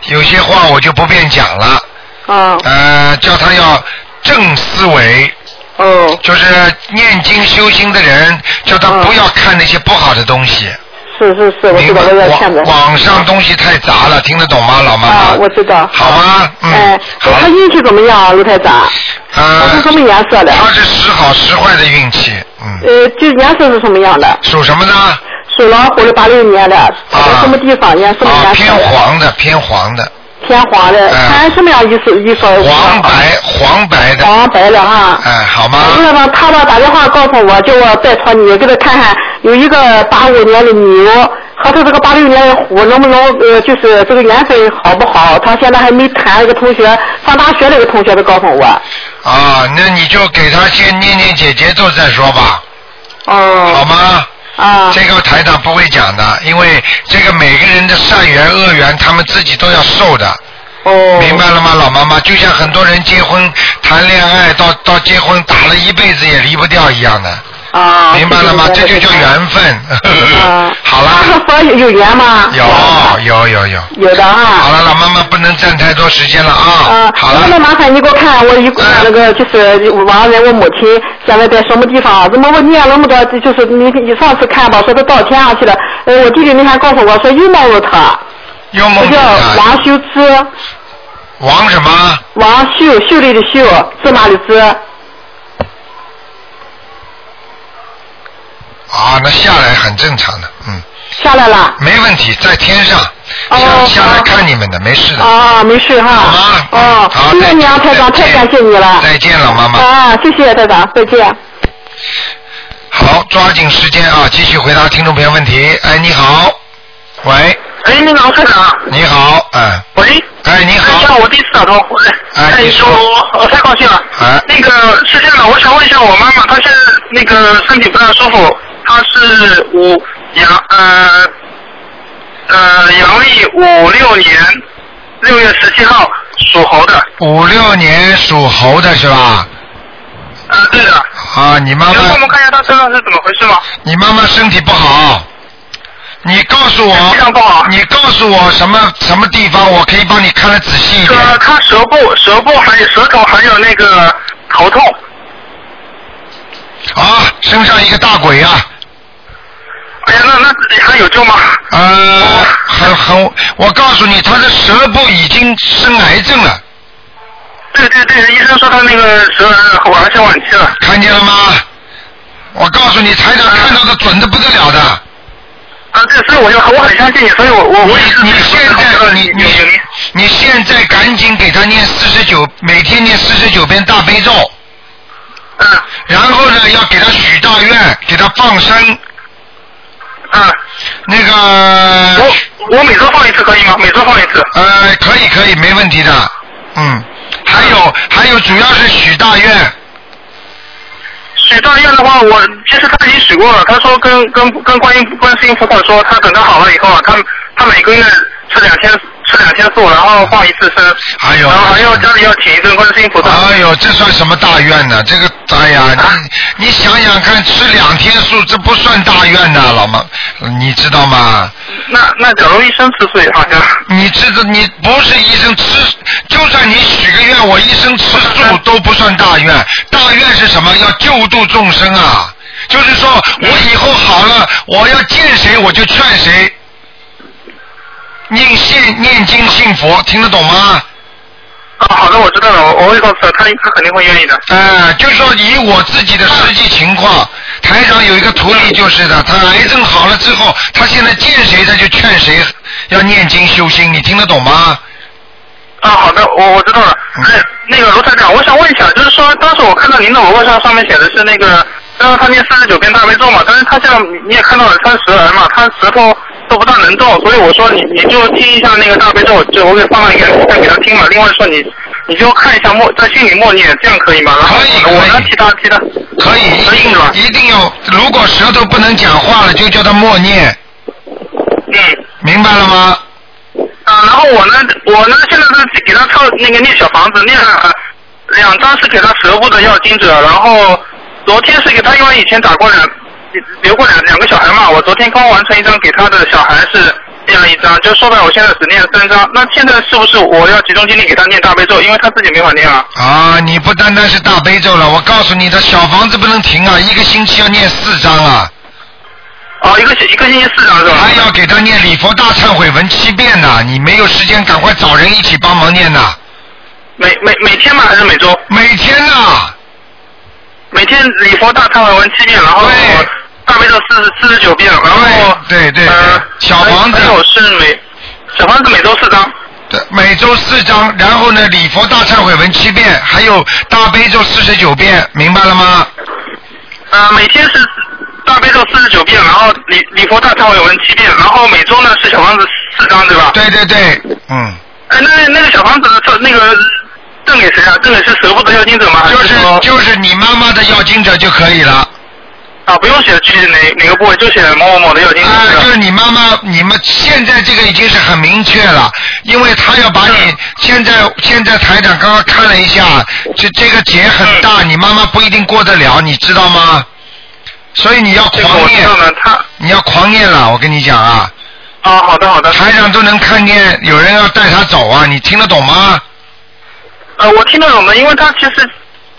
有些话我就不便讲了。嗯。呃，叫他要正思维。哦。就是念经修心的人，叫他不要看那些不好的东西。是是是，我知道，我要看的。网网上东西太杂了，听得懂吗，老妈妈？啊，我知道。好吗？嗯。哎，他运气怎么样，卢太长？呃，他是什么颜色的？他是时好时坏的运气，嗯。呃，就颜色是什么样的？属什么呢？属老虎的，八六年的，啊什么地方？颜色什么啊，颜色？偏黄的，偏黄的。偏黄的，看什么样意思？意思？黄白黄白的。黄白的哈。哎，好吗？那么他吧打电话告诉我，叫我拜托你给他看看，有一个八五年的牛和他这个八六年的虎能不能呃，就是这个缘分好不好？他现在还没谈，一个同学上大学那个同学都告诉我。啊，那你就给他先念念姐姐咒再说吧。哦。好吗？啊。这个台长不会讲的，因为这个每个人的善缘恶缘，他们自己都要受的。哦。明白了吗，老妈妈？就像很多人结婚谈恋爱，到到结婚打了一辈子也离不掉一样的。啊。明白了吗？这就叫缘分。啊。好了。佛 有有缘吗？有有有有。有的啊。好了，老妈妈不能占太多时间了啊。啊，好了。那么麻烦你给我看，我一个那个就是亡人，我母亲现在在什么地方？怎么我念那么多？就是你你上次看吧，说他到天上去了。呃，我弟弟那天告诉我说又梦着他。又梦着他。叫王修之。王什么？王秀，秀丽的秀，芝麻的芝。啊，那下来很正常的，嗯。下来了。没问题，在天上。哦。下下来看你们的，没事的。啊，没事哈。好吗？哦，谢谢你啊，台长，太感谢你了。再见了，妈妈。啊，谢谢太长，再见。好，抓紧时间啊，继续回答听众朋友问题。哎，你好，喂。哎，你好，台长。你好，哎。喂。哎，你好。像我第一次打通。哎，你说。我我太高兴了。哎。那个是这样的，我想问一下我妈妈，她现在那个身体不大舒服，她是五阳呃呃阳历五六年六月十七号属猴的。五六年属猴的是吧？呃，对的。啊，你妈妈。能帮我们看一下他身上是怎么回事吗？你妈妈身体不好，你告诉我，你告诉我什么什么地方，我可以帮你看得仔细一点。呃，他舌部、舌部还有舌头还有那个头痛。啊，身上一个大鬼啊！哎呀，那那还有救吗？呃，很很，我告诉你，他的舌部已经生癌症了。对对对，医生说他那个舌晚上晚期了。看见了吗？我告诉你，台长看到的准的不得了的。啊，对，所以我就我很相信你，所以我我我也是。你现在你你你现在赶紧给他念四十九，每天念四十九遍大悲咒。嗯。然后呢，要给他许大愿，给他放生。啊。那个。我我每周放一次可以吗？每周放一次。呃，可以可以，没问题的。嗯。还有还有，主要是许大愿。许大愿的话，我其实他已经许过了。他说跟跟跟观音观世音菩萨说，他等他好了以后啊，他他每个月是两千吃两天素，然后放一次生。哎呦。然后还要家里要请一尊观世音菩萨。哎呦，这算什么大愿呢？这个哎呀，你你想想看，吃两天素，这不算大愿呐，老妈，你知道吗？那那假如医生吃素也好像。你知道，你不是医生吃，就算你许个愿，我一生吃素都不算大愿。大愿是什么？要救度众生啊！就是说我以后好了，我要见谁我就劝谁。念信念经信佛，听得懂吗？啊，好的，我知道了，我我会告诉他，他他肯定会愿意的。哎，就是说以我自己的实际情况，台长有一个徒弟就是的，他癌症好了之后，他现在见谁他就劝谁要念经修心，你听得懂吗？啊，好的，我我知道了。哎，那个卢台长，我想问一下，就是说当时我看到您的微博上上面写的是那个，让他念四十九遍大悲咒嘛，但是他像你也看到了，他舌癌嘛，他舌头都不大能动，所以我说你你就听一下那个大悲咒，就我给放了一个再给他听嘛。另外说你你就看一下默在心里默念，这样可以吗？然后我呢其他其他可以，一定一定要，如果舌头不能讲话了，就叫他默念。嗯。明白了吗？啊，然后我呢，我呢现在是给他抄那个念小房子，念了两张是给他舌部的要经者，然后昨天是给他，因为以前打过两留过两两个小孩嘛，我昨天刚完成一张给他的小孩是念了一张，就说白我现在只念了三张，那现在是不是我要集中精力给他念大悲咒，因为他自己没法念啊？啊，你不单单是大悲咒了，我告诉你的小房子不能停啊，一个星期要念四张啊。哦，一个星一个星期四张是吧？还要给他念礼佛大忏悔文七遍呢，你没有时间，赶快找人一起帮忙念呐。每每每天吗？还是每周？每天呐。每天礼佛大忏悔文七遍，然后大悲咒四十四十九遍，然后对对对，小房子还有是每小房子每周四张。对，每周四张，然后呢，礼佛大忏悔文七遍，还有大悲咒四十九遍，明白了吗？呃，每天是大悲咒四十九遍，然后礼礼佛大忏悔文七遍，然后每周呢是小房子四张，对吧？对对对，嗯。哎，那那个小房子的那个赠给谁啊？赠给是舌部的要经者吗？就是就是你妈妈的要经者就可以了。啊，不用写具体哪哪个部位，就写某某某的有经者。啊，就是你妈妈，你们现在这个已经是很明确了，因为他要把你现在现在台长刚刚看了一下，这这个结很大，你妈妈不一定过得了，你知道吗？所以你要狂念，你要狂念了，我跟你讲啊。啊，好的好的。台长都能看见有人要带他走啊，你听得懂吗？呃，我听得懂的，因为他其实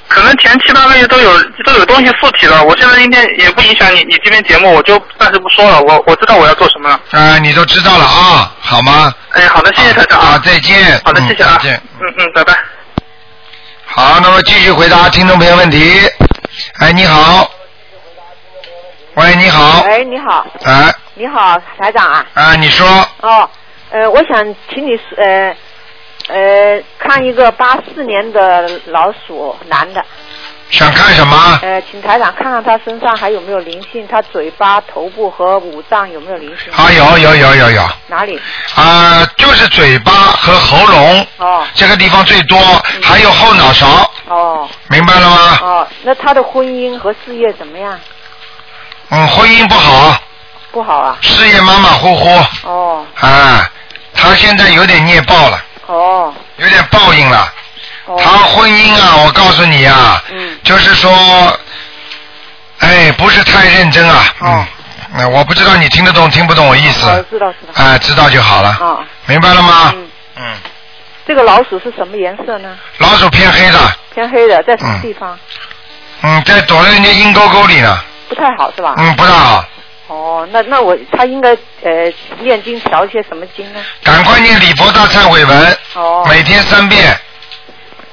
可能前七八个月都有都有东西附体了。我现在应该也不影响你你这边节目，我就暂时不说了。我我知道我要做什么了。啊，你都知道了啊，好吗？哎，好的，谢谢台长啊，再见。好的，谢谢啊，再见。嗯嗯，拜拜。好，那么继续回答听众朋友问题。哎，你好。喂，你好。喂，你好。哎。你好，台长啊。啊，你说。哦，呃，我想请你呃呃看一个八四年的老鼠男的。想看什么？呃，请台长看看他身上还有没有灵性，他嘴巴、头部和五脏有没有灵性？啊，有有有有有。哪里？啊，就是嘴巴和喉咙。哦。这个地方最多，还有后脑勺。哦。明白了吗？哦，那他的婚姻和事业怎么样？嗯，婚姻不好。不好啊。事业马马虎虎。哦。啊，他现在有点孽报了。哦。有点报应了。哦。他婚姻啊，我告诉你啊。嗯。就是说，哎，不是太认真啊。哦。那我不知道你听得懂听不懂我意思。哦知道知道。啊，知道就好了。啊，明白了吗？嗯嗯。这个老鼠是什么颜色呢？老鼠偏黑的，偏黑的，在什么地方？嗯，在躲在人家阴沟沟里呢，不太好是吧？嗯，不太好。哦，那那我他应该呃念经调一些什么经呢？赶快念礼佛大忏悔文，哦，每天三遍，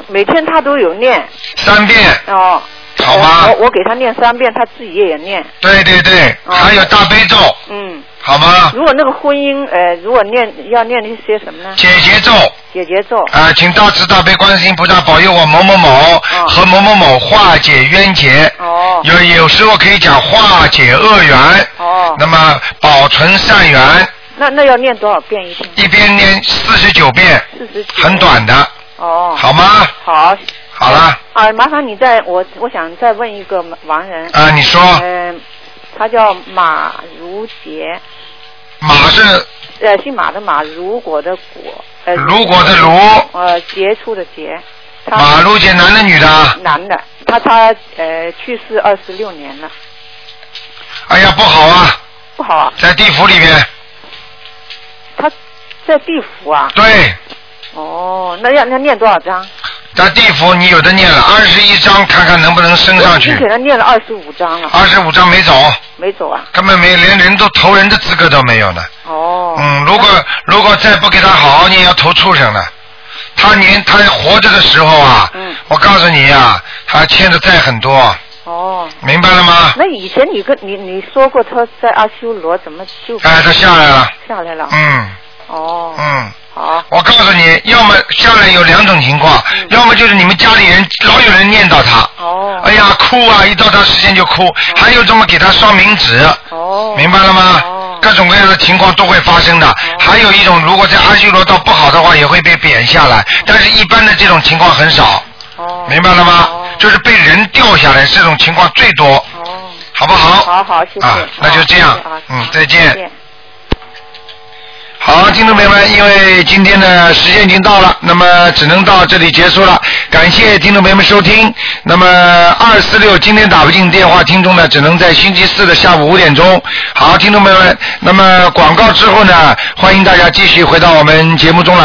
每天他都有念。三遍。哦。好吗我我给他念三遍，他自己也念。对对对，还有大悲咒，嗯。好吗？如果那个婚姻呃，如果念要念一些什么呢？解结咒。解结咒。啊，请大慈大悲观世音菩萨保佑我某某某和某某某化解冤结。哦。有有时候可以讲化解恶缘。哦。那么保存善缘，那那要念多少遍一天？一边念四十九遍，四十九。很短的，哦。好吗？好。好了。啊，麻烦你再我我想再问一个亡人。啊你说嗯、他叫马如杰。马是呃，姓马的马，如果的果。呃。如果的如呃，杰出的杰。马如杰男的女的？男的，他他呃去世二十六年了，哎呀，不好啊，不好啊。在地府里面。他在地府啊。对。哦，那要那念多少章？在地府你有的念了二十一章，看看能不能升上去你。给他念了二十五章了。二十五章没走，没走啊？根本没连人都投人的资格都没有呢。哦。嗯，如果如果再不给他好好念，要投畜生了。他年他活着的时候啊，嗯我告诉你呀、他欠的债很多，哦。明白了吗？那以前你跟你你说过他在阿修罗怎么就？哎他下来了。下来了。嗯哦。嗯。好。我告诉你，要么下来有两种情况，要么就是你们家里人老有人念叨他，嗯哦。哎呀哭啊，一到他时间就哭，还有这么给他烧冥纸，哦。明白了吗？各种各样的情况都会发生的。还有一种，如果在阿修罗道不好的话，也会被贬下来，但是一般的这种情况很少。哦。明白了吗？就是被人掉下来，这种情况最多。哦。好不好？好好，谢谢。啊，那就这样嗯，再见。再见好，听众朋友们，因为今天的时间已经到了，那么只能到这里结束了。感谢听众朋友们收听。那么二四六今天打不进电话，听众呢只能在星期四的下午五点钟。好，听众朋友们，那么广告之后呢，欢迎大家继续回到我们节目中来。